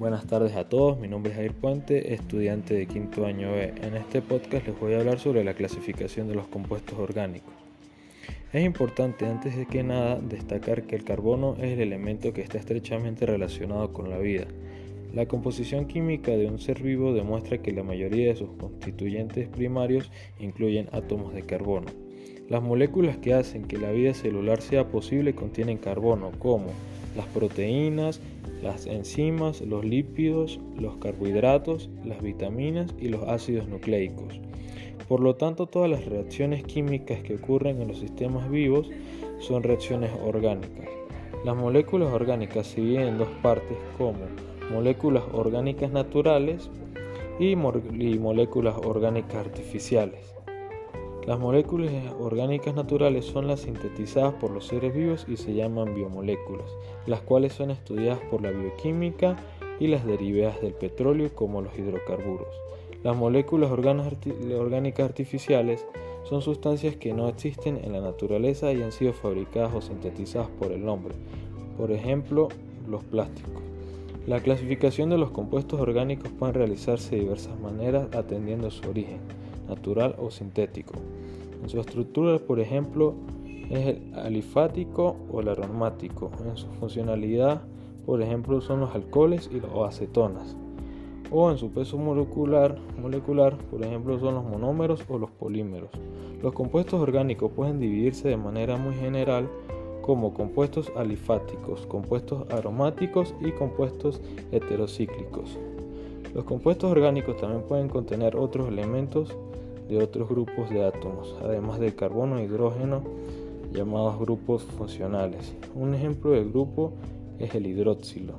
Buenas tardes a todos, mi nombre es Jair Puente, estudiante de quinto año B. En este podcast les voy a hablar sobre la clasificación de los compuestos orgánicos. Es importante antes de que nada destacar que el carbono es el elemento que está estrechamente relacionado con la vida. La composición química de un ser vivo demuestra que la mayoría de sus constituyentes primarios incluyen átomos de carbono. Las moléculas que hacen que la vida celular sea posible contienen carbono, como las proteínas, las enzimas, los lípidos, los carbohidratos, las vitaminas y los ácidos nucleicos. Por lo tanto, todas las reacciones químicas que ocurren en los sistemas vivos son reacciones orgánicas. Las moléculas orgánicas se dividen en dos partes como moléculas orgánicas naturales y, moléculas orgánicas artificiales. Las moléculas orgánicas naturales son las sintetizadas por los seres vivos y se llaman biomoléculas, las cuales son estudiadas por la bioquímica y las derivadas del petróleo como los hidrocarburos. Las moléculas orgánicas artificiales son sustancias que no existen en la naturaleza y han sido fabricadas o sintetizadas por el hombre, por ejemplo, los plásticos. La clasificación de los compuestos orgánicos puede realizarse de diversas maneras atendiendo a su origen natural o sintético. En su estructura, por ejemplo, es el alifático o el aromático. En su funcionalidad, por ejemplo, son los alcoholes y las acetonas. O en su peso molecular, molecular, por ejemplo, son los monómeros o los polímeros. Los compuestos orgánicos pueden dividirse de manera muy general como compuestos alifáticos, compuestos aromáticos y compuestos heterocíclicos. Los compuestos orgánicos también pueden contener otros elementos de otros grupos de átomos, además del carbono e hidrógeno, llamados grupos funcionales. Un ejemplo de grupo es el hidróxilo.